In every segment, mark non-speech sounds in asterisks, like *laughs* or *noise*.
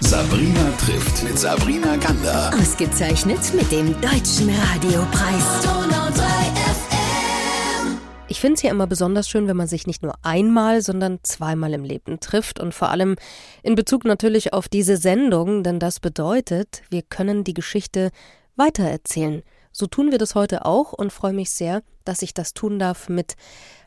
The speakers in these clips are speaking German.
Sabrina trifft mit Sabrina Gander. Ausgezeichnet mit dem Deutschen Radiopreis. Ich finde es ja immer besonders schön, wenn man sich nicht nur einmal, sondern zweimal im Leben trifft und vor allem in Bezug natürlich auf diese Sendung, denn das bedeutet, wir können die Geschichte weitererzählen. So tun wir das heute auch und freue mich sehr, dass ich das tun darf mit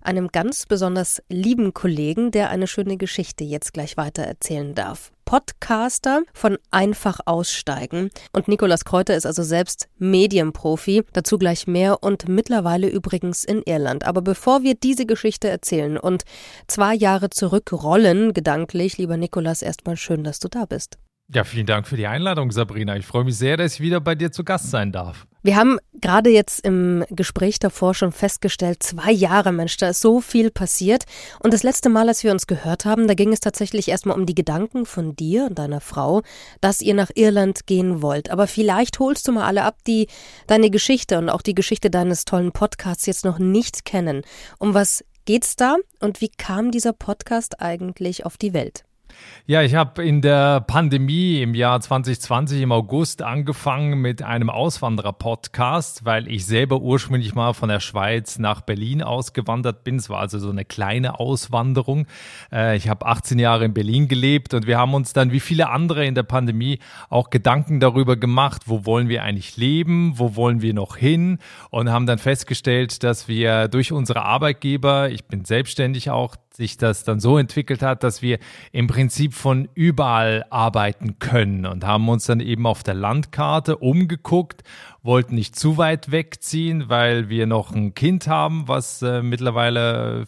einem ganz besonders lieben Kollegen, der eine schöne Geschichte jetzt gleich weitererzählen darf. Podcaster von Einfach Aussteigen. Und Nikolas Kräuter ist also selbst Medienprofi, dazu gleich mehr und mittlerweile übrigens in Irland. Aber bevor wir diese Geschichte erzählen und zwei Jahre zurückrollen, gedanklich, lieber Nikolas, erstmal schön, dass du da bist. Ja, vielen Dank für die Einladung, Sabrina. Ich freue mich sehr, dass ich wieder bei dir zu Gast sein darf. Wir haben gerade jetzt im Gespräch davor schon festgestellt, zwei Jahre, Mensch, da ist so viel passiert. Und das letzte Mal, als wir uns gehört haben, da ging es tatsächlich erstmal um die Gedanken von dir und deiner Frau, dass ihr nach Irland gehen wollt. Aber vielleicht holst du mal alle ab, die deine Geschichte und auch die Geschichte deines tollen Podcasts jetzt noch nicht kennen. Um was geht's da und wie kam dieser Podcast eigentlich auf die Welt? Ja, ich habe in der Pandemie im Jahr 2020 im August angefangen mit einem Auswanderer-Podcast, weil ich selber ursprünglich mal von der Schweiz nach Berlin ausgewandert bin. Es war also so eine kleine Auswanderung. Äh, ich habe 18 Jahre in Berlin gelebt und wir haben uns dann wie viele andere in der Pandemie auch Gedanken darüber gemacht, wo wollen wir eigentlich leben, wo wollen wir noch hin und haben dann festgestellt, dass wir durch unsere Arbeitgeber, ich bin selbstständig auch, sich das dann so entwickelt hat, dass wir im Prinzip von überall arbeiten können und haben uns dann eben auf der Landkarte umgeguckt, wollten nicht zu weit wegziehen, weil wir noch ein Kind haben, was äh, mittlerweile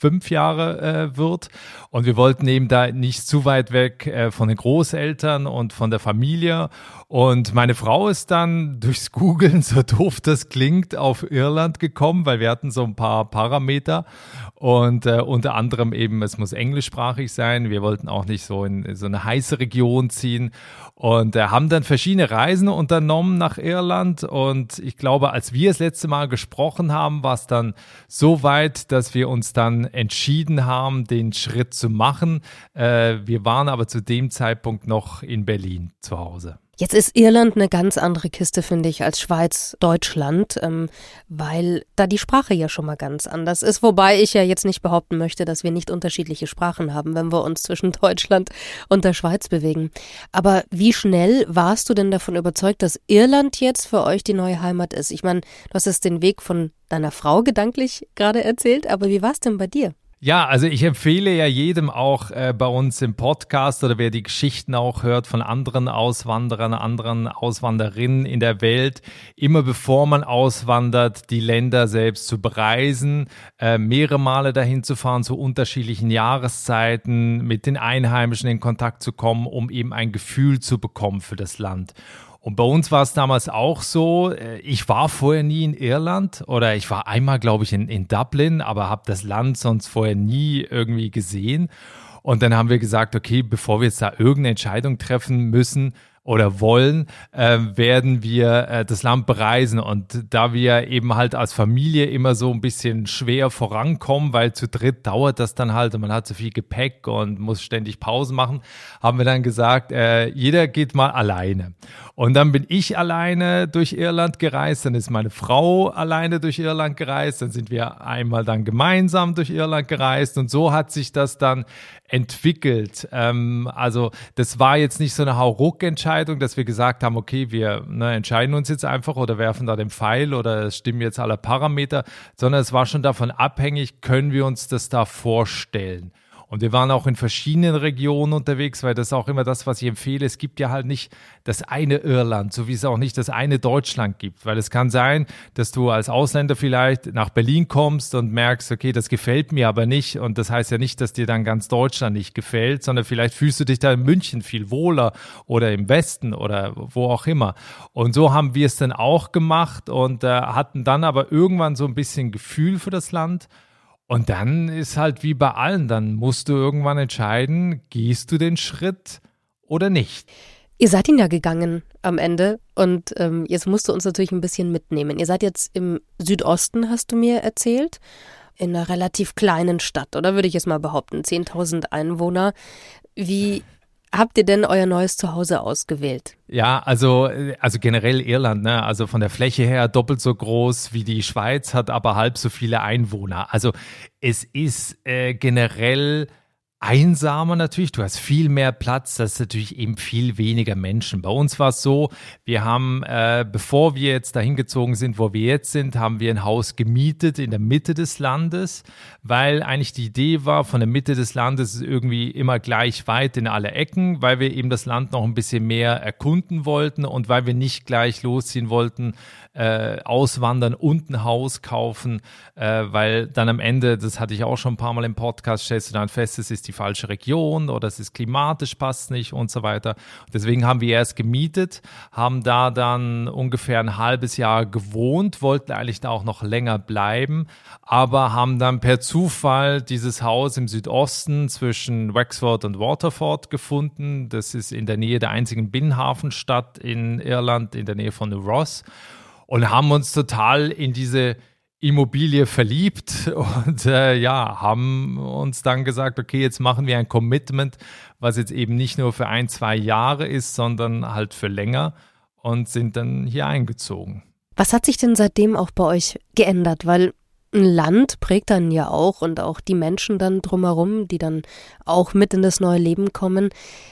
fünf Jahre äh, wird. Und wir wollten eben da nicht zu weit weg äh, von den Großeltern und von der Familie. Und meine Frau ist dann durchs Googlen, *laughs* so doof das klingt, auf Irland gekommen, weil wir hatten so ein paar Parameter. Und äh, unter anderem eben, es muss englischsprachig sein. Wir wollten auch nicht so in, so eine heiße Region ziehen. Und äh, haben dann verschiedene Reisen unternommen nach Irland. Und ich glaube, als wir das letzte Mal gesprochen haben, war es dann so weit, dass wir uns dann entschieden haben, den Schritt zu machen. Äh, wir waren aber zu dem Zeitpunkt noch in Berlin zu Hause. Jetzt ist Irland eine ganz andere Kiste, finde ich, als Schweiz, Deutschland, ähm, weil da die Sprache ja schon mal ganz anders ist. Wobei ich ja jetzt nicht behaupten möchte, dass wir nicht unterschiedliche Sprachen haben, wenn wir uns zwischen *laughs* Deutschland und der Schweiz bewegen. Aber wie schnell warst du denn davon überzeugt, dass Irland jetzt für euch die neue Heimat ist? Ich meine, du hast es den Weg von deiner Frau gedanklich gerade erzählt, aber wie war es denn bei dir? Ja, also ich empfehle ja jedem auch äh, bei uns im Podcast oder wer die Geschichten auch hört von anderen Auswanderern, anderen Auswanderinnen in der Welt, immer bevor man auswandert, die Länder selbst zu bereisen, äh, mehrere Male dahin zu fahren zu unterschiedlichen Jahreszeiten, mit den Einheimischen in Kontakt zu kommen, um eben ein Gefühl zu bekommen für das Land. Und bei uns war es damals auch so, äh, ich war vorher nie in Irland oder ich war einmal, glaube ich, in, in Dublin, aber habe das Land sonst vorher nie irgendwie gesehen. Und dann haben wir gesagt, okay, bevor wir jetzt da irgendeine Entscheidung treffen müssen, oder wollen, äh, werden wir äh, das Land bereisen. Und da wir eben halt als Familie immer so ein bisschen schwer vorankommen, weil zu dritt dauert das dann halt und man hat so viel Gepäck und muss ständig Pausen machen, haben wir dann gesagt, äh, jeder geht mal alleine. Und dann bin ich alleine durch Irland gereist, dann ist meine Frau alleine durch Irland gereist, dann sind wir einmal dann gemeinsam durch Irland gereist und so hat sich das dann entwickelt. Ähm, also das war jetzt nicht so eine Hauruck-Entscheidung, dass wir gesagt haben, okay, wir ne, entscheiden uns jetzt einfach oder werfen da den Pfeil oder es stimmen jetzt alle Parameter, sondern es war schon davon abhängig, können wir uns das da vorstellen. Und wir waren auch in verschiedenen Regionen unterwegs, weil das ist auch immer das, was ich empfehle. Es gibt ja halt nicht das eine Irland, so wie es auch nicht das eine Deutschland gibt. Weil es kann sein, dass du als Ausländer vielleicht nach Berlin kommst und merkst, okay, das gefällt mir aber nicht. Und das heißt ja nicht, dass dir dann ganz Deutschland nicht gefällt, sondern vielleicht fühlst du dich da in München viel wohler oder im Westen oder wo auch immer. Und so haben wir es dann auch gemacht und äh, hatten dann aber irgendwann so ein bisschen Gefühl für das Land und dann ist halt wie bei allen, dann musst du irgendwann entscheiden, gehst du den Schritt oder nicht. Ihr seid ihn ja gegangen am Ende und ähm, jetzt musst du uns natürlich ein bisschen mitnehmen. Ihr seid jetzt im Südosten, hast du mir erzählt, in einer relativ kleinen Stadt, oder würde ich jetzt mal behaupten, 10.000 Einwohner. Wie habt ihr denn euer neues Zuhause ausgewählt? Ja, also, also generell Irland, ne? also von der Fläche her doppelt so groß wie die Schweiz, hat aber halb so viele Einwohner. Also es ist äh, generell einsamer natürlich, du hast viel mehr Platz, das ist natürlich eben viel weniger Menschen. Bei uns war es so, wir haben, äh, bevor wir jetzt dahin gezogen sind, wo wir jetzt sind, haben wir ein Haus gemietet in der Mitte des Landes, weil eigentlich die Idee war, von der Mitte des Landes irgendwie immer gleich weit in alle Ecken, weil wir eben das Land noch ein bisschen mehr erkunden wollten und weil wir nicht gleich losziehen wollten, äh, auswandern und ein Haus kaufen, äh, weil dann am Ende, das hatte ich auch schon ein paar Mal im Podcast, stellst du dann fest, es ist falsche Region oder es ist klimatisch passt nicht und so weiter. Deswegen haben wir erst gemietet, haben da dann ungefähr ein halbes Jahr gewohnt, wollten eigentlich da auch noch länger bleiben, aber haben dann per Zufall dieses Haus im Südosten zwischen Wexford und Waterford gefunden. Das ist in der Nähe der einzigen Binnenhafenstadt in Irland, in der Nähe von Ross und haben uns total in diese Immobilie verliebt *laughs* und äh, ja, haben uns dann gesagt, okay, jetzt machen wir ein Commitment, was jetzt eben nicht nur für ein, zwei Jahre ist, sondern halt für länger und sind dann hier eingezogen. Was hat sich denn seitdem auch bei euch geändert? Weil ein Land prägt dann ja auch und auch die Menschen dann drumherum, die dann auch mit in das neue Leben kommen.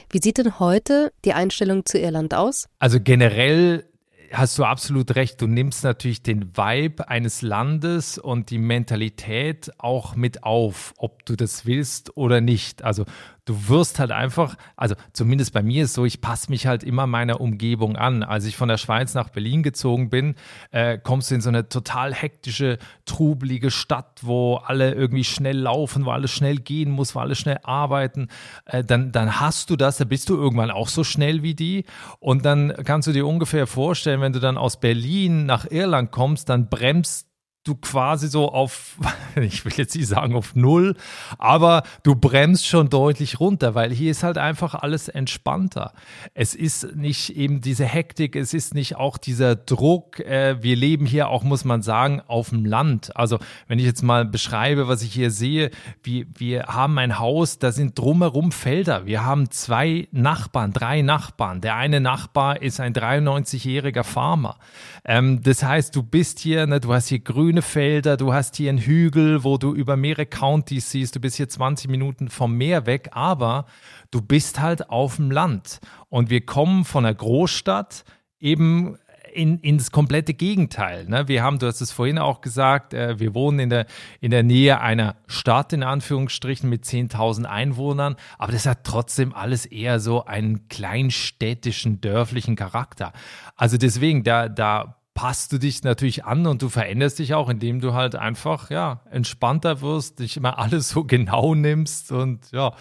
Wie sieht denn heute die Einstellung zu Irland aus? Also generell hast du absolut recht. Du nimmst natürlich den Vibe eines Landes und die Mentalität auch mit auf, ob du das willst oder nicht. Also du wirst halt einfach, also zumindest bei mir ist so, ich passe mich halt immer meiner Umgebung an. Als ich von der Schweiz nach Berlin gezogen bin, äh, kommst du in so eine total hektische, trubelige Stadt, wo alle irgendwie schnell laufen, wo alles schnell gehen muss, wo alle schnell arbeiten. Äh, dann, dann hast du das, da bist du irgendwann auch so schnell wie die. Und dann kannst du dir ungefähr vorstellen, wenn du dann aus Berlin nach Irland kommst, dann bremst du quasi so auf, *laughs* ich will jetzt nicht sagen auf Null, aber du bremst schon deutlich runter, weil hier ist halt einfach alles entspannter. Es ist nicht eben diese Hektik, es ist nicht auch dieser Druck. Äh, wir leben hier auch, muss man sagen, auf dem Land. Also wenn ich jetzt mal beschreibe, was ich hier sehe, wir, wir haben ein Haus, da sind drumherum Felder. Wir haben zwei Nachbarn, drei Nachbarn. Der eine Nachbar ist ein 93-jähriger Farmer. Ähm, das heißt, du bist hier, ne, du hast hier grüne Felder, du hast hier einen Hügel, wo du über mehrere Counties siehst, du bist hier 20 Minuten vom Meer weg, aber du bist halt auf dem Land. Und wir kommen von einer Großstadt eben in, ins komplette Gegenteil. Ne? Wir haben, du hast es vorhin auch gesagt, äh, wir wohnen in der, in der Nähe einer Stadt, in Anführungsstrichen, mit 10.000 Einwohnern, aber das hat trotzdem alles eher so einen kleinstädtischen, dörflichen Charakter. Also deswegen, da, da passt du dich natürlich an und du veränderst dich auch, indem du halt einfach, ja, entspannter wirst, dich immer alles so genau nimmst und ja,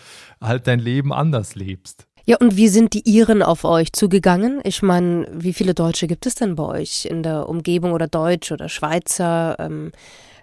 halt dein Leben anders lebst. Ja, und wie sind die Iren auf euch zugegangen? Ich meine, wie viele Deutsche gibt es denn bei euch in der Umgebung oder Deutsch oder Schweizer? Ähm,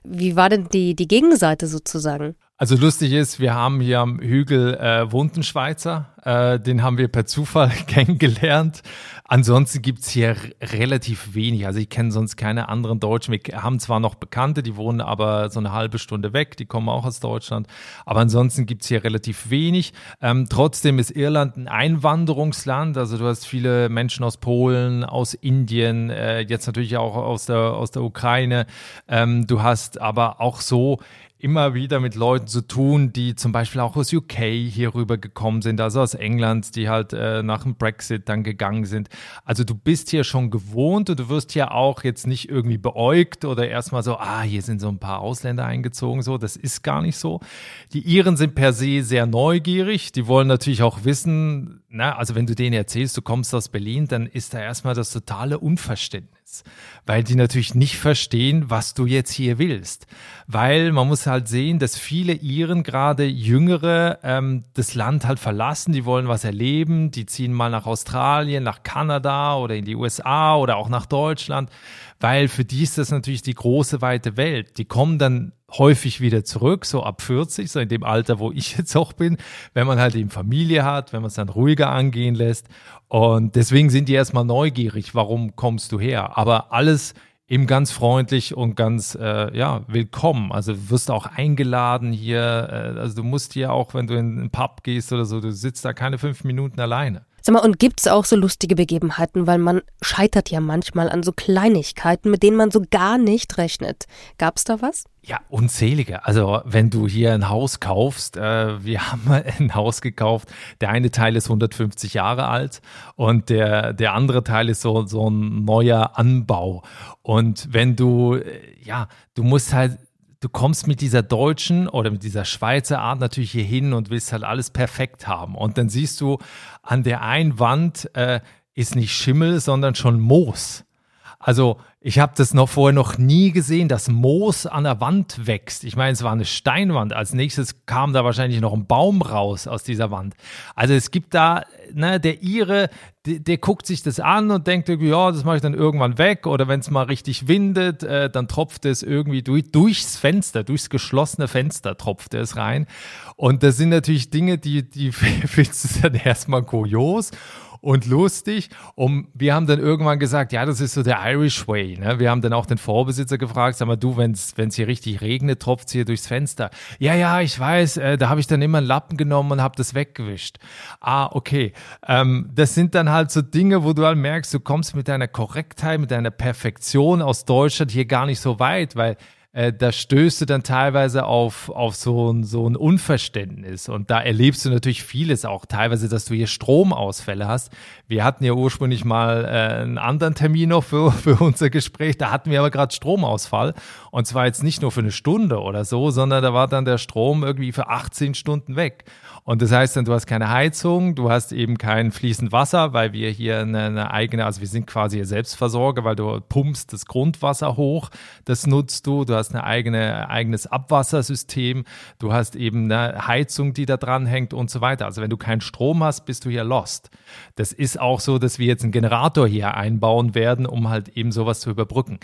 wie war denn die, die Gegenseite sozusagen? Also lustig ist, wir haben hier am Hügel äh, wohnt ein Schweizer, äh, den haben wir per Zufall *laughs* kennengelernt. Ansonsten gibt's hier relativ wenig. Also ich kenne sonst keine anderen Deutschen. Wir haben zwar noch Bekannte, die wohnen aber so eine halbe Stunde weg, die kommen auch aus Deutschland. Aber ansonsten gibt's hier relativ wenig. Ähm, trotzdem ist Irland ein Einwanderungsland. Also du hast viele Menschen aus Polen, aus Indien, äh, jetzt natürlich auch aus der, aus der Ukraine. Ähm, du hast aber auch so immer wieder mit Leuten zu tun, die zum Beispiel auch aus UK hier rüber gekommen sind, also aus England, die halt äh, nach dem Brexit dann gegangen sind. Also du bist hier schon gewohnt und du wirst hier auch jetzt nicht irgendwie beäugt oder erstmal so, ah, hier sind so ein paar Ausländer eingezogen, so. Das ist gar nicht so. Die Iren sind per se sehr neugierig. Die wollen natürlich auch wissen, na, also wenn du denen erzählst, du kommst aus Berlin, dann ist da erstmal das totale Unverständnis, weil die natürlich nicht verstehen, was du jetzt hier willst. Weil man muss halt sehen, dass viele Iren, gerade Jüngere, ähm, das Land halt verlassen, die wollen was erleben, die ziehen mal nach Australien, nach Kanada oder in die USA oder auch nach Deutschland, weil für die ist das natürlich die große weite Welt. Die kommen dann häufig wieder zurück, so ab 40, so in dem Alter, wo ich *laughs* jetzt auch bin, wenn man halt eben Familie hat, wenn man es dann ruhiger angehen lässt. Und deswegen sind die erstmal neugierig, warum kommst du her? Aber alles eben ganz freundlich und ganz äh, ja willkommen. Also du wirst auch eingeladen hier. Äh, also du musst hier auch, wenn du in einen Pub gehst oder so, du sitzt da keine fünf Minuten alleine. Sag mal, und gibt's auch so lustige Begebenheiten, weil man scheitert ja manchmal an so Kleinigkeiten, mit denen man so gar nicht rechnet. Gab's da was? Ja, unzählige. Also wenn du hier ein Haus kaufst, äh, wir *laughs* haben ein Haus gekauft, der eine Teil ist 150 Jahre alt und der, der andere Teil ist so, so ein neuer Anbau. Und wenn du, äh, ja, du musst halt du kommst mit dieser deutschen oder mit dieser Schweizer Art natürlich hier hin und willst halt alles perfekt haben. Und dann siehst du, an der einen Wand äh, ist nicht Schimmel, sondern schon Moos. Also ich habe das noch vorher noch nie gesehen, dass Moos an der Wand wächst. Ich meine, es war eine Steinwand. Als nächstes kam da wahrscheinlich noch ein Baum raus aus dieser Wand. Also es gibt da, ne, der Ire, der, der guckt sich das an und denkt ja, das mache ich dann irgendwann weg. Oder wenn es mal richtig windet, äh, dann tropft es irgendwie durch, durchs Fenster, durchs geschlossene Fenster tropft es rein. Und das sind natürlich Dinge, die, die *laughs* findest du dann erstmal kurios und lustig. Und wir haben dann irgendwann gesagt, ja, das ist so der Irish Way. Ne? Wir haben dann auch den Vorbesitzer gefragt, sag mal, du, wenn es hier richtig regnet, tropft hier durchs Fenster. Ja, ja, ich weiß, äh, da habe ich dann immer einen Lappen genommen und habe das weggewischt. Ah, okay. Ähm, das sind dann halt so Dinge, wo du halt merkst, du kommst mit deiner Korrektheit, mit deiner Perfektion aus Deutschland hier gar nicht so weit, weil äh, da stößt du dann teilweise auf, auf so, ein, so ein Unverständnis. Und da erlebst du natürlich vieles auch, teilweise, dass du hier Stromausfälle hast. Wir hatten ja ursprünglich mal äh, einen anderen Termin noch für, *laughs* für unser Gespräch, da hatten wir aber gerade Stromausfall. Und zwar jetzt nicht nur für eine Stunde oder so, sondern da war dann der Strom irgendwie für 18 Stunden weg. Und das heißt dann, du hast keine Heizung, du hast eben kein fließend Wasser, weil wir hier eine, eine eigene, also wir sind quasi Selbstversorger, weil du pumpst das Grundwasser hoch, das nutzt du, du hast ein eigene, eigenes Abwassersystem, du hast eben eine Heizung, die da dran hängt und so weiter. Also wenn du keinen Strom hast, bist du hier lost. Das ist auch so, dass wir jetzt einen Generator hier einbauen werden, um halt eben sowas zu überbrücken.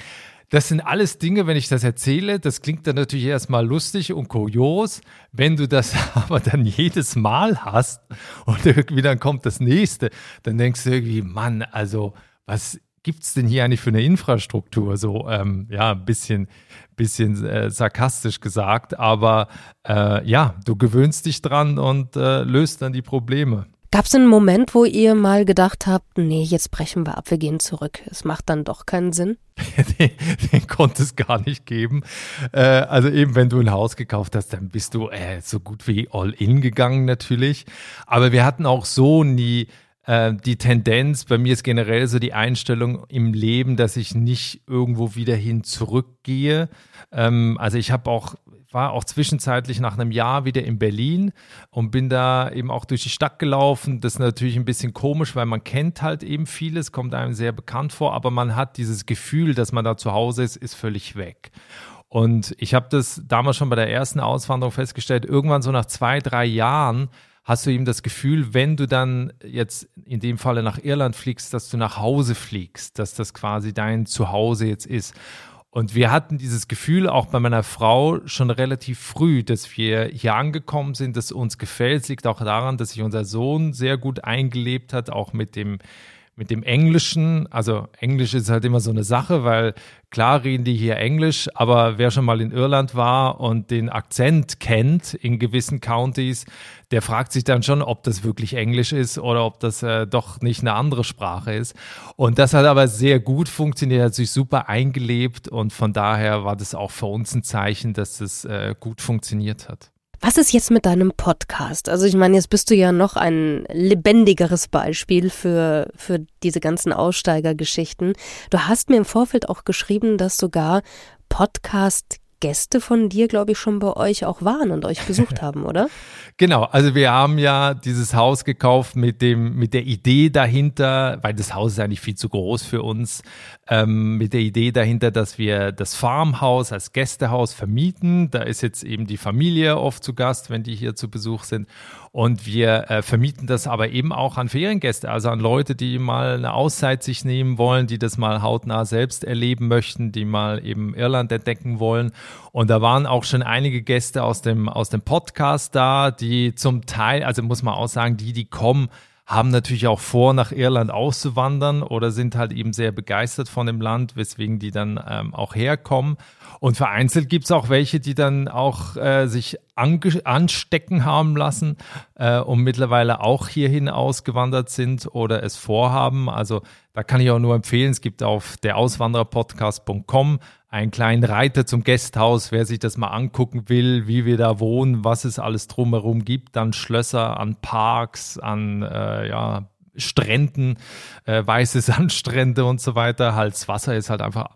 Das sind alles Dinge, wenn ich das erzähle, das klingt dann natürlich erstmal lustig und kurios. Wenn du das *laughs* aber dann jedes Mal hast und irgendwie dann kommt das nächste, dann denkst du irgendwie, Mann, also was gibt's denn hier eigentlich für eine Infrastruktur? So, ähm, ja, ein bisschen, bisschen äh, sarkastisch gesagt, aber äh, ja, du gewöhnst dich dran und äh, löst dann die Probleme. Gab es einen Moment, wo ihr mal gedacht habt, nee, jetzt brechen wir ab, wir gehen zurück. Es macht dann doch keinen Sinn? *laughs* den, den konnte es gar nicht geben. Äh, also eben, wenn du ein Haus gekauft hast, dann bist du äh, so gut wie all in gegangen natürlich. Aber wir hatten auch so nie äh, die Tendenz, bei mir ist generell so die Einstellung im Leben, dass ich nicht irgendwo wieder hin zurückgehe. Ähm, also ich habe auch war auch zwischenzeitlich nach einem Jahr wieder in Berlin und bin da eben auch durch die Stadt gelaufen. Das ist natürlich ein bisschen komisch, weil man kennt halt eben vieles, kommt einem sehr bekannt vor, aber man hat dieses Gefühl, dass man da zu Hause ist, ist völlig weg. Und ich habe das damals schon bei der ersten Auswanderung festgestellt, irgendwann so nach zwei, drei Jahren hast du eben das Gefühl, wenn du dann jetzt in dem Falle nach Irland fliegst, dass du nach Hause fliegst, dass das quasi dein Zuhause jetzt ist. Und wir hatten dieses Gefühl auch bei meiner Frau schon relativ früh, dass wir hier angekommen sind, dass uns gefällt. Es liegt auch daran, dass sich unser Sohn sehr gut eingelebt hat, auch mit dem mit dem Englischen, also Englisch ist halt immer so eine Sache, weil klar reden die hier Englisch, aber wer schon mal in Irland war und den Akzent kennt in gewissen Countys, der fragt sich dann schon, ob das wirklich Englisch ist oder ob das äh, doch nicht eine andere Sprache ist. Und das hat aber sehr gut funktioniert, hat sich super eingelebt und von daher war das auch für uns ein Zeichen, dass es äh, gut funktioniert hat. Was ist jetzt mit deinem Podcast? Also ich meine, jetzt bist du ja noch ein lebendigeres Beispiel für, für diese ganzen Aussteigergeschichten. Du hast mir im Vorfeld auch geschrieben, dass sogar Podcast Gäste von dir, glaube ich, schon bei euch auch waren und euch besucht *laughs* haben, oder? Genau, also wir haben ja dieses Haus gekauft mit dem, mit der Idee dahinter, weil das Haus ist eigentlich viel zu groß für uns, ähm, mit der Idee dahinter, dass wir das Farmhaus als Gästehaus vermieten. Da ist jetzt eben die Familie oft zu Gast, wenn die hier zu Besuch sind. Und wir äh, vermieten das aber eben auch an Feriengäste, also an Leute, die mal eine Auszeit sich nehmen wollen, die das mal hautnah selbst erleben möchten, die mal eben Irland entdecken wollen. Und da waren auch schon einige Gäste aus dem, aus dem Podcast da, die zum Teil, also muss man auch sagen, die, die kommen, haben natürlich auch vor, nach Irland auszuwandern oder sind halt eben sehr begeistert von dem Land, weswegen die dann ähm, auch herkommen. Und vereinzelt gibt es auch welche, die dann auch äh, sich anstecken haben lassen äh, und mittlerweile auch hierhin ausgewandert sind oder es vorhaben. Also da kann ich auch nur empfehlen, es gibt auf der Auswandererpodcast.com einen kleinen Reiter zum Gasthaus, wer sich das mal angucken will, wie wir da wohnen, was es alles drumherum gibt, an Schlösser, an Parks, an äh, ja, Stränden, äh, weiße *laughs* Sandstrände und so weiter. Halt, das Wasser ist halt einfach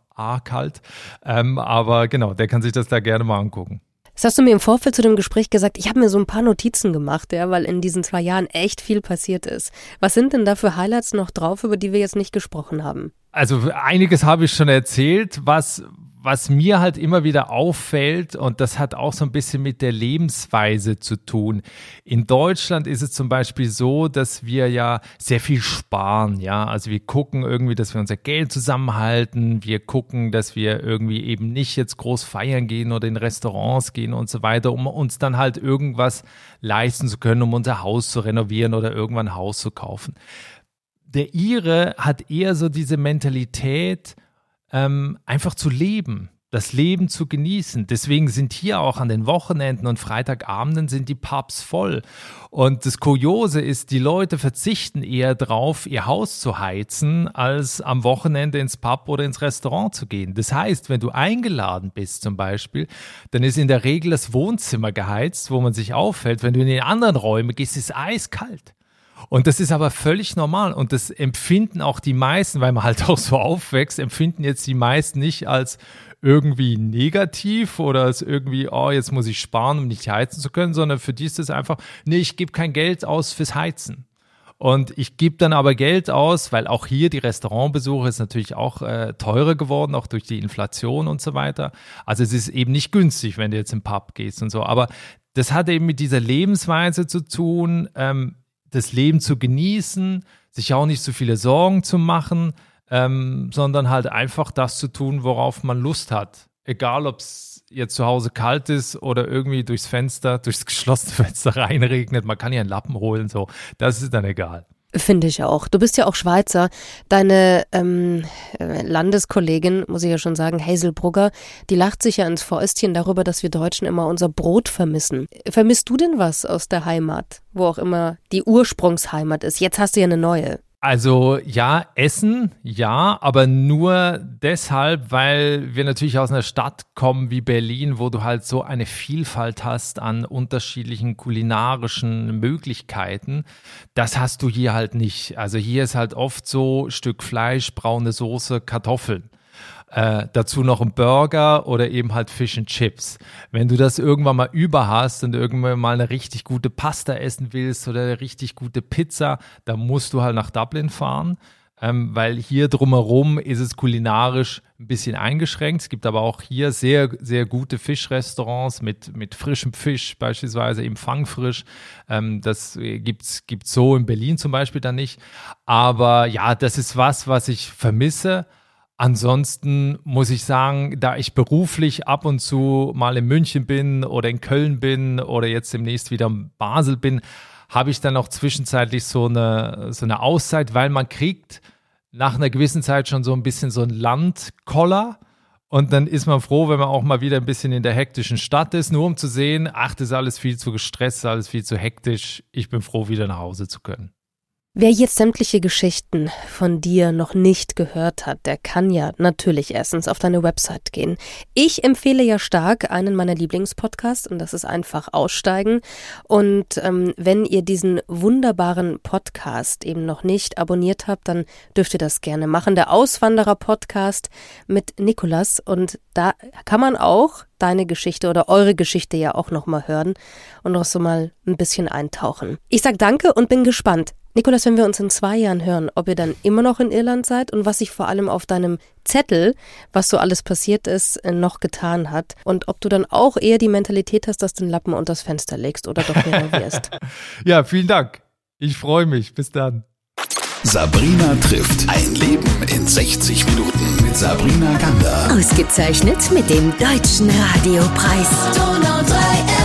kalt. Ähm, aber genau, der kann sich das da gerne mal angucken. Das hast du mir im Vorfeld zu dem Gespräch gesagt. Ich habe mir so ein paar Notizen gemacht, ja, weil in diesen zwei Jahren echt viel passiert ist. Was sind denn da für Highlights noch drauf, über die wir jetzt nicht gesprochen haben? Also einiges habe ich schon erzählt. Was, was mir halt immer wieder auffällt, und das hat auch so ein bisschen mit der Lebensweise zu tun. In Deutschland ist es zum Beispiel so, dass wir ja sehr viel sparen, ja. Also wir gucken irgendwie, dass wir unser Geld zusammenhalten. Wir gucken, dass wir irgendwie eben nicht jetzt groß feiern gehen oder in Restaurants gehen und so weiter, um uns dann halt irgendwas leisten zu können, um unser Haus zu renovieren oder irgendwann ein Haus zu kaufen. Der Ire hat eher so diese Mentalität, ähm, einfach zu leben, das Leben zu genießen. Deswegen sind hier auch an den Wochenenden und Freitagabenden sind die Pubs voll. Und das Kuriose ist, die Leute verzichten eher drauf, ihr Haus zu heizen, als am Wochenende ins Pub oder ins Restaurant zu gehen. Das heißt, wenn du eingeladen bist zum Beispiel, dann ist in der Regel das Wohnzimmer geheizt, wo man sich auffällt. Wenn du in die anderen Räume gehst, ist es eiskalt. Und das ist aber völlig normal und das empfinden auch die meisten, weil man halt auch so aufwächst, empfinden jetzt die meisten nicht als irgendwie negativ oder als irgendwie, oh, jetzt muss ich sparen, um nicht heizen zu können, sondern für die ist es einfach, nee, ich gebe kein Geld aus fürs Heizen. Und ich gebe dann aber Geld aus, weil auch hier die Restaurantbesuche ist natürlich auch äh, teurer geworden, auch durch die Inflation und so weiter. Also es ist eben nicht günstig, wenn du jetzt im Pub gehst und so. Aber das hat eben mit dieser Lebensweise zu tun. Ähm, das Leben zu genießen, sich auch nicht so viele Sorgen zu machen, ähm, sondern halt einfach das zu tun, worauf man Lust hat. Egal, ob es jetzt zu Hause kalt ist oder irgendwie durchs Fenster, durchs *laughs* geschlossene Fenster reinregnet, man kann ja einen Lappen holen, so. Das ist dann egal. Finde ich auch. Du bist ja auch Schweizer. Deine ähm, Landeskollegin, muss ich ja schon sagen, Hazel Brugger, die lacht sich ja ins Fäustchen darüber, dass wir Deutschen immer unser Brot vermissen. Vermisst du denn was aus der Heimat, wo auch immer die Ursprungsheimat ist? Jetzt hast du ja eine neue. Also ja, Essen, ja, aber nur deshalb, weil wir natürlich aus einer Stadt kommen wie Berlin, wo du halt so eine Vielfalt hast an unterschiedlichen kulinarischen Möglichkeiten. Das hast du hier halt nicht. Also hier ist halt oft so Stück Fleisch, braune Soße, Kartoffeln. Äh, dazu noch ein Burger oder eben halt Fish and Chips. Wenn du das irgendwann mal über hast und irgendwann mal eine richtig gute Pasta essen willst oder eine richtig gute Pizza, dann musst du halt nach Dublin fahren. Ähm, weil hier drumherum ist es kulinarisch ein bisschen eingeschränkt. Es gibt aber auch hier sehr, sehr gute Fischrestaurants mit, mit frischem Fisch, beispielsweise im Fangfrisch. Ähm, das gibt's gibt's so in Berlin zum Beispiel dann nicht. Aber ja, das ist was, was ich vermisse. Ansonsten muss ich sagen, da ich beruflich ab und zu mal in München bin oder in Köln bin oder jetzt demnächst wieder in Basel bin, habe ich dann auch zwischenzeitlich so eine, so eine Auszeit, weil man kriegt nach einer gewissen Zeit schon so ein bisschen so ein Landkoller. Und dann ist man froh, wenn man auch mal wieder ein bisschen in der hektischen Stadt ist, nur um zu sehen, ach, das ist alles viel zu gestresst, alles viel zu hektisch. Ich bin froh, wieder nach Hause zu können. Wer jetzt sämtliche Geschichten von dir noch nicht gehört hat, der kann ja natürlich erstens auf deine Website gehen. Ich empfehle ja stark einen meiner Lieblingspodcasts und das ist einfach Aussteigen. Und ähm, wenn ihr diesen wunderbaren Podcast eben noch nicht abonniert habt, dann dürft ihr das gerne machen. Der Auswanderer-Podcast mit Nikolas und da kann man auch deine Geschichte oder eure Geschichte ja auch nochmal hören und noch so mal ein bisschen eintauchen. Ich sag danke und bin gespannt. Nikolas, wenn wir uns in zwei Jahren hören, ob ihr dann immer noch in Irland seid und was sich vor allem auf deinem Zettel, was so alles passiert ist, äh, noch getan hat und ob du dann auch eher die Mentalität hast, dass du den Lappen unter das Fenster legst oder doch renovierst. *laughs* ja, vielen Dank. Ich freue mich. Bis dann. Sabrina trifft ein Leben in 60 Minuten mit Sabrina Gander. Ausgezeichnet mit dem Deutschen Radiopreis. Donau 3.